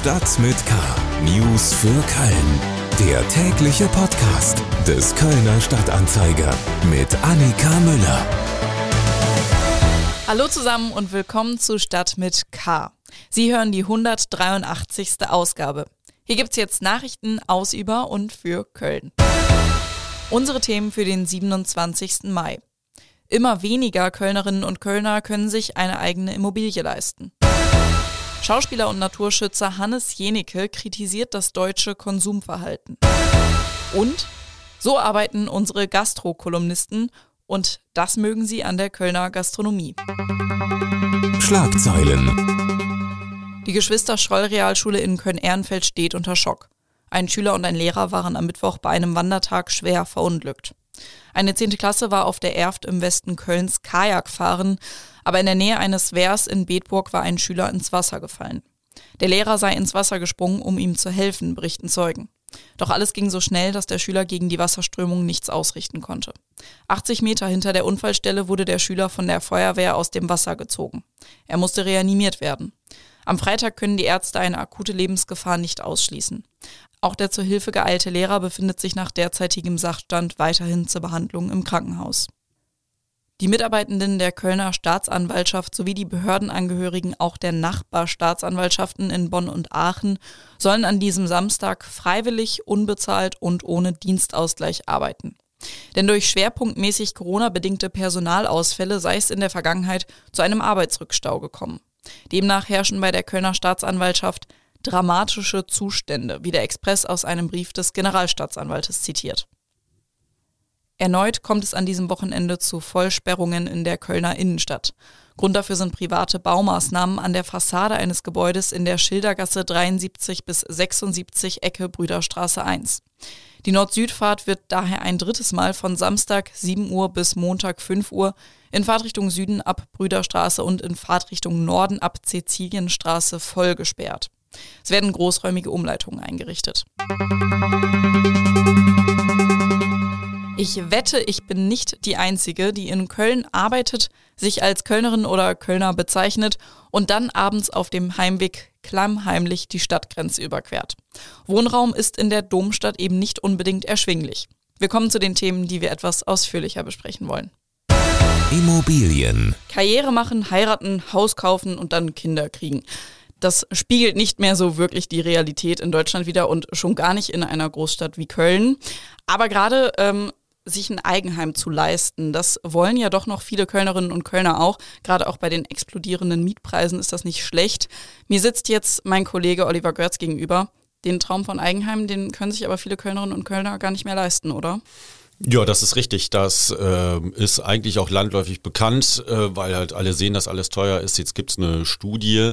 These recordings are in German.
Stadt mit K. News für Köln. Der tägliche Podcast des Kölner Stadtanzeiger mit Annika Müller. Hallo zusammen und willkommen zu Stadt mit K. Sie hören die 183. Ausgabe. Hier gibt's jetzt Nachrichten aus, über und für Köln. Unsere Themen für den 27. Mai. Immer weniger Kölnerinnen und Kölner können sich eine eigene Immobilie leisten. Schauspieler und Naturschützer Hannes Jenicke kritisiert das deutsche Konsumverhalten. Und so arbeiten unsere Gastrokolumnisten und das mögen sie an der Kölner Gastronomie. Schlagzeilen. Die Geschwister Schroll Realschule in Köln-Ehrenfeld steht unter Schock. Ein Schüler und ein Lehrer waren am Mittwoch bei einem Wandertag schwer verunglückt. Eine zehnte Klasse war auf der Erft im Westen Kölns Kajak fahren, aber in der Nähe eines Wehrs in Bedburg war ein Schüler ins Wasser gefallen. Der Lehrer sei ins Wasser gesprungen, um ihm zu helfen, berichten Zeugen. Doch alles ging so schnell, dass der Schüler gegen die Wasserströmung nichts ausrichten konnte. 80 Meter hinter der Unfallstelle wurde der Schüler von der Feuerwehr aus dem Wasser gezogen. Er musste reanimiert werden. Am Freitag können die Ärzte eine akute Lebensgefahr nicht ausschließen. Auch der zur Hilfe geeilte Lehrer befindet sich nach derzeitigem Sachstand weiterhin zur Behandlung im Krankenhaus. Die Mitarbeitenden der Kölner Staatsanwaltschaft sowie die Behördenangehörigen auch der Nachbarstaatsanwaltschaften in Bonn und Aachen sollen an diesem Samstag freiwillig, unbezahlt und ohne Dienstausgleich arbeiten. Denn durch schwerpunktmäßig Corona-bedingte Personalausfälle sei es in der Vergangenheit zu einem Arbeitsrückstau gekommen. Demnach herrschen bei der Kölner Staatsanwaltschaft dramatische Zustände, wie der Express aus einem Brief des Generalstaatsanwaltes zitiert. Erneut kommt es an diesem Wochenende zu Vollsperrungen in der Kölner Innenstadt. Grund dafür sind private Baumaßnahmen an der Fassade eines Gebäudes in der Schildergasse 73 bis 76 Ecke Brüderstraße 1. Die Nord-Süd-Fahrt wird daher ein drittes Mal von Samstag 7 Uhr bis Montag 5 Uhr in Fahrtrichtung Süden ab Brüderstraße und in Fahrtrichtung Norden ab Cäcilienstraße voll gesperrt. Es werden großräumige Umleitungen eingerichtet. Ich wette, ich bin nicht die Einzige, die in Köln arbeitet, sich als Kölnerin oder Kölner bezeichnet und dann abends auf dem Heimweg klammheimlich die Stadtgrenze überquert. Wohnraum ist in der Domstadt eben nicht unbedingt erschwinglich. Wir kommen zu den Themen, die wir etwas ausführlicher besprechen wollen. Immobilien. Karriere machen, heiraten, Haus kaufen und dann Kinder kriegen das spiegelt nicht mehr so wirklich die Realität in Deutschland wieder und schon gar nicht in einer Großstadt wie Köln. Aber gerade ähm, sich ein Eigenheim zu leisten, das wollen ja doch noch viele Kölnerinnen und Kölner auch. Gerade auch bei den explodierenden Mietpreisen ist das nicht schlecht. Mir sitzt jetzt mein Kollege Oliver Görz gegenüber. Den Traum von Eigenheim, den können sich aber viele Kölnerinnen und Kölner gar nicht mehr leisten, oder? Ja, das ist richtig. Das äh, ist eigentlich auch landläufig bekannt, äh, weil halt alle sehen, dass alles teuer ist. Jetzt gibt's eine Studie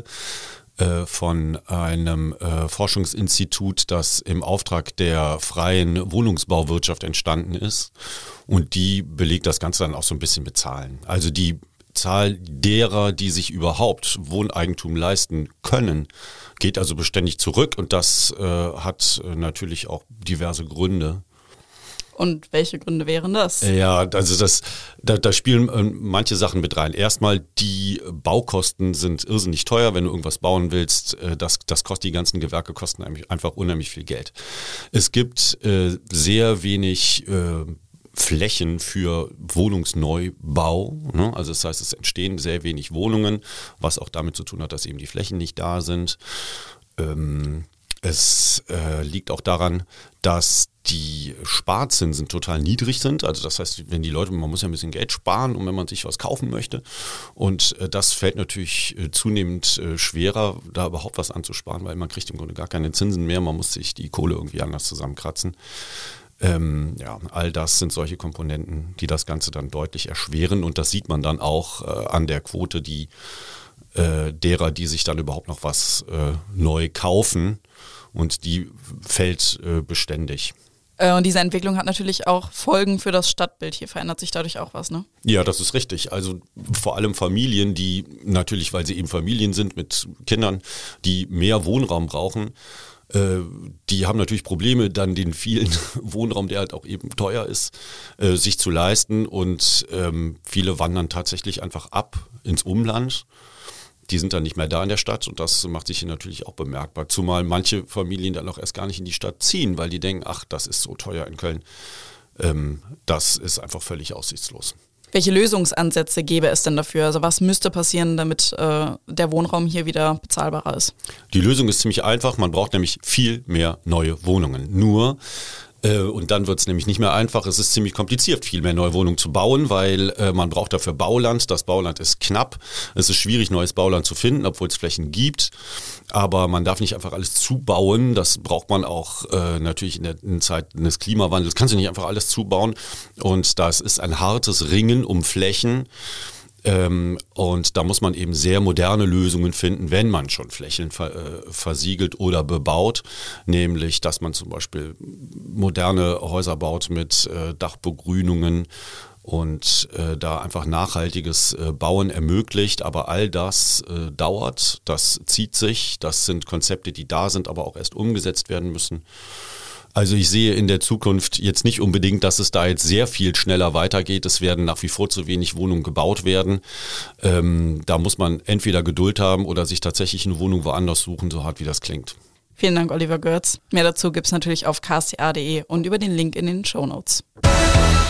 von einem äh, Forschungsinstitut, das im Auftrag der freien Wohnungsbauwirtschaft entstanden ist. Und die belegt das Ganze dann auch so ein bisschen mit Zahlen. Also die Zahl derer, die sich überhaupt Wohneigentum leisten können, geht also beständig zurück und das äh, hat äh, natürlich auch diverse Gründe. Und welche Gründe wären das? Ja, also das, da, da spielen äh, manche Sachen mit rein. Erstmal, die Baukosten sind irrsinnig teuer, wenn du irgendwas bauen willst. Äh, das, das kostet die ganzen Gewerke, kosten einfach unheimlich viel Geld. Es gibt äh, sehr wenig Flächen für Wohnungsneubau. Ne? Also das heißt, es entstehen sehr wenig Wohnungen, was auch damit zu tun hat, dass eben die Flächen nicht da sind. Ähm, es äh, liegt auch daran, dass die Sparzinsen total niedrig sind. Also das heißt, wenn die Leute, man muss ja ein bisschen Geld sparen, und wenn man sich was kaufen möchte. Und äh, das fällt natürlich äh, zunehmend äh, schwerer, da überhaupt was anzusparen, weil man kriegt im Grunde gar keine Zinsen mehr. Man muss sich die Kohle irgendwie anders zusammenkratzen. Ähm, ja, all das sind solche Komponenten, die das Ganze dann deutlich erschweren. Und das sieht man dann auch äh, an der Quote, die äh, derer, die sich dann überhaupt noch was äh, neu kaufen. Und die fällt beständig. Äh, und diese Entwicklung hat natürlich auch Folgen für das Stadtbild. Hier verändert sich dadurch auch was, ne? Ja, das ist richtig. Also vor allem Familien, die natürlich, weil sie eben Familien sind mit Kindern, die mehr Wohnraum brauchen, äh, die haben natürlich Probleme, dann den vielen Wohnraum, der halt auch eben teuer ist, äh, sich zu leisten. Und ähm, viele wandern tatsächlich einfach ab ins Umland die sind dann nicht mehr da in der Stadt und das macht sich hier natürlich auch bemerkbar. Zumal manche Familien dann auch erst gar nicht in die Stadt ziehen, weil die denken, ach, das ist so teuer in Köln. Ähm, das ist einfach völlig aussichtslos. Welche Lösungsansätze gäbe es denn dafür? Also was müsste passieren, damit äh, der Wohnraum hier wieder bezahlbarer ist? Die Lösung ist ziemlich einfach. Man braucht nämlich viel mehr neue Wohnungen. Nur und dann wird es nämlich nicht mehr einfach. Es ist ziemlich kompliziert, viel mehr neue Wohnungen zu bauen, weil äh, man braucht dafür Bauland. Das Bauland ist knapp. Es ist schwierig, neues Bauland zu finden, obwohl es Flächen gibt. Aber man darf nicht einfach alles zubauen. Das braucht man auch äh, natürlich in der in Zeit des Klimawandels. Kannst du nicht einfach alles zubauen. Und das ist ein hartes Ringen um Flächen. Ähm, und da muss man eben sehr moderne Lösungen finden, wenn man schon Flächen ver, äh, versiegelt oder bebaut. Nämlich, dass man zum Beispiel moderne Häuser baut mit äh, Dachbegrünungen und äh, da einfach nachhaltiges äh, Bauen ermöglicht. Aber all das äh, dauert, das zieht sich, das sind Konzepte, die da sind, aber auch erst umgesetzt werden müssen. Also ich sehe in der Zukunft jetzt nicht unbedingt, dass es da jetzt sehr viel schneller weitergeht. Es werden nach wie vor zu wenig Wohnungen gebaut werden. Ähm, da muss man entweder Geduld haben oder sich tatsächlich eine Wohnung woanders suchen, so hart wie das klingt. Vielen Dank, Oliver Götz. Mehr dazu gibt es natürlich auf ksta.de und über den Link in den Show Notes.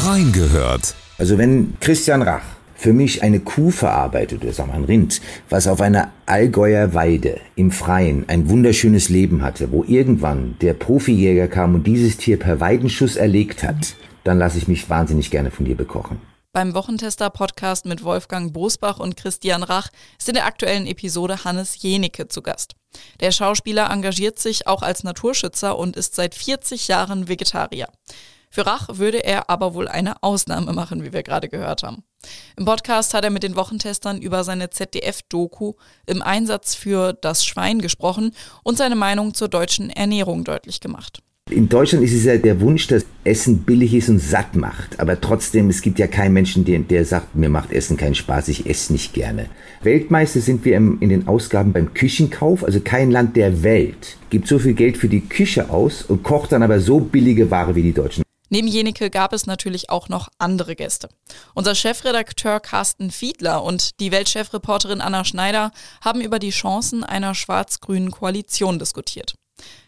Reingehört. Also wenn Christian Rach für mich eine Kuh verarbeitet oder sagen wir ein Rind, was auf einer Allgäuer Weide im Freien ein wunderschönes Leben hatte, wo irgendwann der Profijäger kam und dieses Tier per Weidenschuss erlegt hat, dann lasse ich mich wahnsinnig gerne von dir bekochen. Beim Wochentester-Podcast mit Wolfgang Bosbach und Christian Rach ist in der aktuellen Episode Hannes Jenecke zu Gast. Der Schauspieler engagiert sich auch als Naturschützer und ist seit 40 Jahren Vegetarier. Für Rach würde er aber wohl eine Ausnahme machen, wie wir gerade gehört haben. Im Podcast hat er mit den Wochentestern über seine ZDF-Doku im Einsatz für das Schwein gesprochen und seine Meinung zur deutschen Ernährung deutlich gemacht. In Deutschland ist es ja der Wunsch, dass Essen billig ist und satt macht. Aber trotzdem, es gibt ja keinen Menschen, der, der sagt, mir macht Essen keinen Spaß, ich esse nicht gerne. Weltmeister sind wir im, in den Ausgaben beim Küchenkauf. Also kein Land der Welt gibt so viel Geld für die Küche aus und kocht dann aber so billige Ware wie die Deutschen. Neben Jenike gab es natürlich auch noch andere Gäste. Unser Chefredakteur Carsten Fiedler und die Weltchefreporterin Anna Schneider haben über die Chancen einer schwarz-grünen Koalition diskutiert.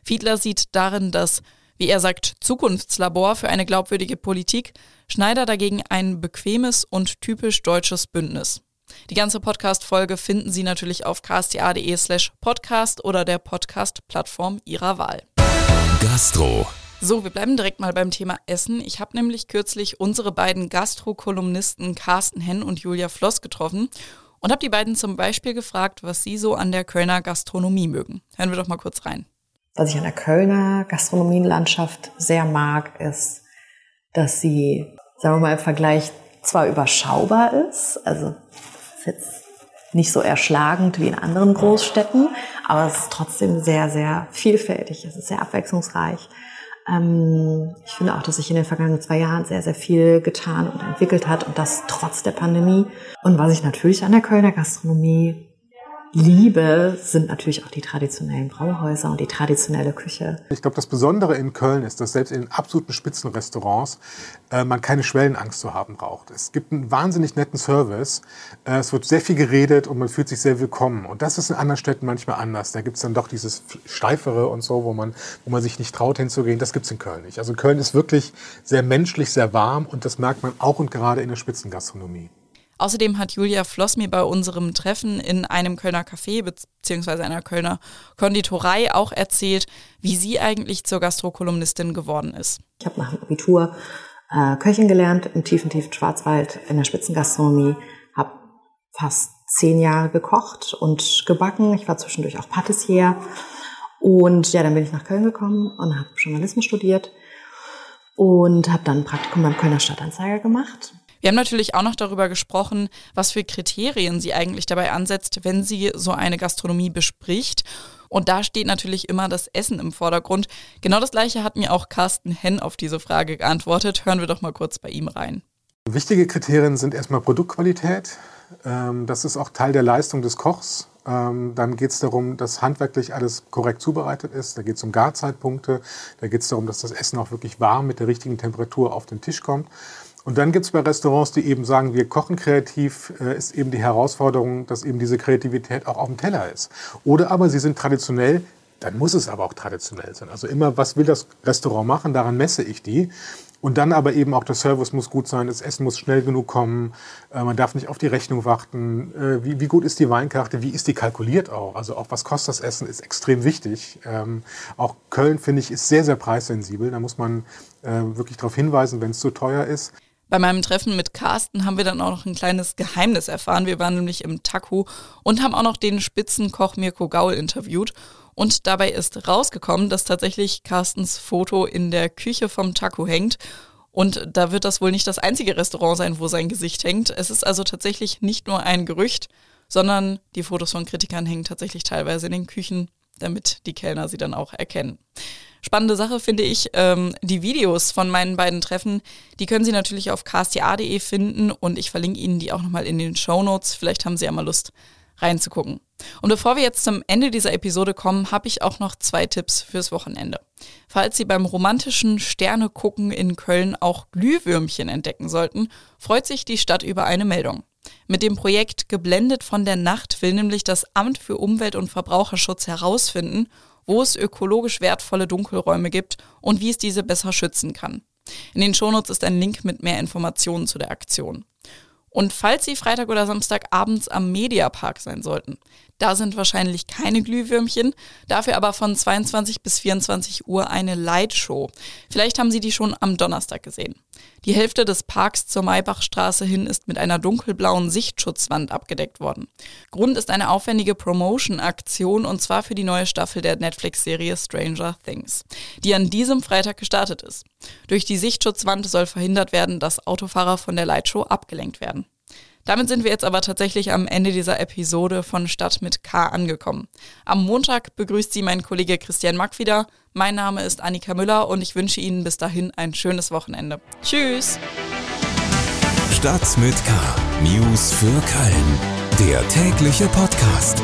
Fiedler sieht darin das, wie er sagt, Zukunftslabor für eine glaubwürdige Politik, Schneider dagegen ein bequemes und typisch deutsches Bündnis. Die ganze Podcast-Folge finden Sie natürlich auf ksta.de slash podcast oder der Podcast-Plattform Ihrer Wahl. Gastro so, wir bleiben direkt mal beim Thema Essen. Ich habe nämlich kürzlich unsere beiden Gastro-Kolumnisten Carsten Henn und Julia Floss getroffen und habe die beiden zum Beispiel gefragt, was sie so an der Kölner Gastronomie mögen. Hören wir doch mal kurz rein. Was ich an der Kölner Gastronomielandschaft sehr mag, ist, dass sie, sagen wir mal, im Vergleich zwar überschaubar ist, also ist jetzt nicht so erschlagend wie in anderen Großstädten, aber es ist trotzdem sehr, sehr vielfältig. Es ist sehr abwechslungsreich. Ähm, ich finde auch, dass sich in den vergangenen zwei Jahren sehr, sehr viel getan und entwickelt hat und das trotz der Pandemie. Und was ich natürlich an der Kölner Gastronomie liebe, sind natürlich auch die traditionellen Brauhäuser und die traditionelle Küche. Ich glaube, das Besondere in Köln ist, dass selbst in den absoluten Spitzenrestaurants äh, man keine Schwellenangst zu haben braucht. Es gibt einen wahnsinnig netten Service. Äh, es wird sehr viel geredet und man fühlt sich sehr willkommen. Und das ist in anderen Städten manchmal anders. Da gibt es dann doch dieses Steifere und so, wo man, wo man sich nicht traut hinzugehen. Das gibt es in Köln nicht. Also Köln ist wirklich sehr menschlich, sehr warm und das merkt man auch und gerade in der Spitzengastronomie. Außerdem hat Julia Floss mir bei unserem Treffen in einem Kölner Café bzw. einer Kölner Konditorei auch erzählt, wie sie eigentlich zur Gastrokolumnistin geworden ist. Ich habe nach dem Abitur äh, Köchin gelernt im tiefen, tiefen Schwarzwald in der Spitzengastronomie, habe fast zehn Jahre gekocht und gebacken. Ich war zwischendurch auch Patissier. Und ja, dann bin ich nach Köln gekommen und habe Journalismus studiert und habe dann ein Praktikum beim Kölner Stadtanzeiger gemacht. Wir haben natürlich auch noch darüber gesprochen, was für Kriterien sie eigentlich dabei ansetzt, wenn sie so eine Gastronomie bespricht. Und da steht natürlich immer das Essen im Vordergrund. Genau das gleiche hat mir auch Carsten Henn auf diese Frage geantwortet. Hören wir doch mal kurz bei ihm rein. Wichtige Kriterien sind erstmal Produktqualität. Ähm, das ist auch Teil der Leistung des Kochs. Ähm, dann geht es darum, dass handwerklich alles korrekt zubereitet ist. Da geht es um Garzeitpunkte. Da geht es darum, dass das Essen auch wirklich warm mit der richtigen Temperatur auf den Tisch kommt. Und dann gibt es bei Restaurants, die eben sagen, wir kochen kreativ, äh, ist eben die Herausforderung, dass eben diese Kreativität auch auf dem Teller ist. Oder aber sie sind traditionell, dann muss es aber auch traditionell sein. Also immer, was will das Restaurant machen, daran messe ich die. Und dann aber eben auch der Service muss gut sein, das Essen muss schnell genug kommen, äh, man darf nicht auf die Rechnung warten. Äh, wie, wie, gut ist die Weinkarte, wie ist die kalkuliert auch? Also auch was kostet das Essen ist extrem wichtig. Ähm, auch Köln, finde ich, ist sehr, sehr preissensibel. Da muss man äh, wirklich darauf hinweisen, wenn es zu teuer ist. Bei meinem Treffen mit Carsten haben wir dann auch noch ein kleines Geheimnis erfahren. Wir waren nämlich im Taku und haben auch noch den Spitzenkoch Mirko Gaul interviewt. Und dabei ist rausgekommen, dass tatsächlich Carstens Foto in der Küche vom Taku hängt. Und da wird das wohl nicht das einzige Restaurant sein, wo sein Gesicht hängt. Es ist also tatsächlich nicht nur ein Gerücht, sondern die Fotos von Kritikern hängen tatsächlich teilweise in den Küchen, damit die Kellner sie dann auch erkennen. Spannende Sache finde ich, ähm, die Videos von meinen beiden Treffen, die können Sie natürlich auf ksta.de finden und ich verlinke Ihnen die auch nochmal in den Show Notes. Vielleicht haben Sie ja mal Lust reinzugucken. Und bevor wir jetzt zum Ende dieser Episode kommen, habe ich auch noch zwei Tipps fürs Wochenende. Falls Sie beim romantischen Sterne gucken in Köln auch Glühwürmchen entdecken sollten, freut sich die Stadt über eine Meldung. Mit dem Projekt Geblendet von der Nacht will nämlich das Amt für Umwelt und Verbraucherschutz herausfinden, wo es ökologisch wertvolle Dunkelräume gibt und wie es diese besser schützen kann. In den Shownotes ist ein Link mit mehr Informationen zu der Aktion. Und falls Sie Freitag oder Samstag abends am Mediapark sein sollten, da sind wahrscheinlich keine Glühwürmchen, dafür aber von 22 bis 24 Uhr eine Lightshow. Vielleicht haben Sie die schon am Donnerstag gesehen. Die Hälfte des Parks zur Maybachstraße hin ist mit einer dunkelblauen Sichtschutzwand abgedeckt worden. Grund ist eine aufwendige Promotion-Aktion und zwar für die neue Staffel der Netflix-Serie Stranger Things, die an diesem Freitag gestartet ist. Durch die Sichtschutzwand soll verhindert werden, dass Autofahrer von der Lightshow abgelenkt werden. Damit sind wir jetzt aber tatsächlich am Ende dieser Episode von Stadt mit K angekommen. Am Montag begrüßt Sie mein Kollege Christian Mack wieder. Mein Name ist Annika Müller und ich wünsche Ihnen bis dahin ein schönes Wochenende. Tschüss! Stadt mit K. News für Köln. Der tägliche Podcast.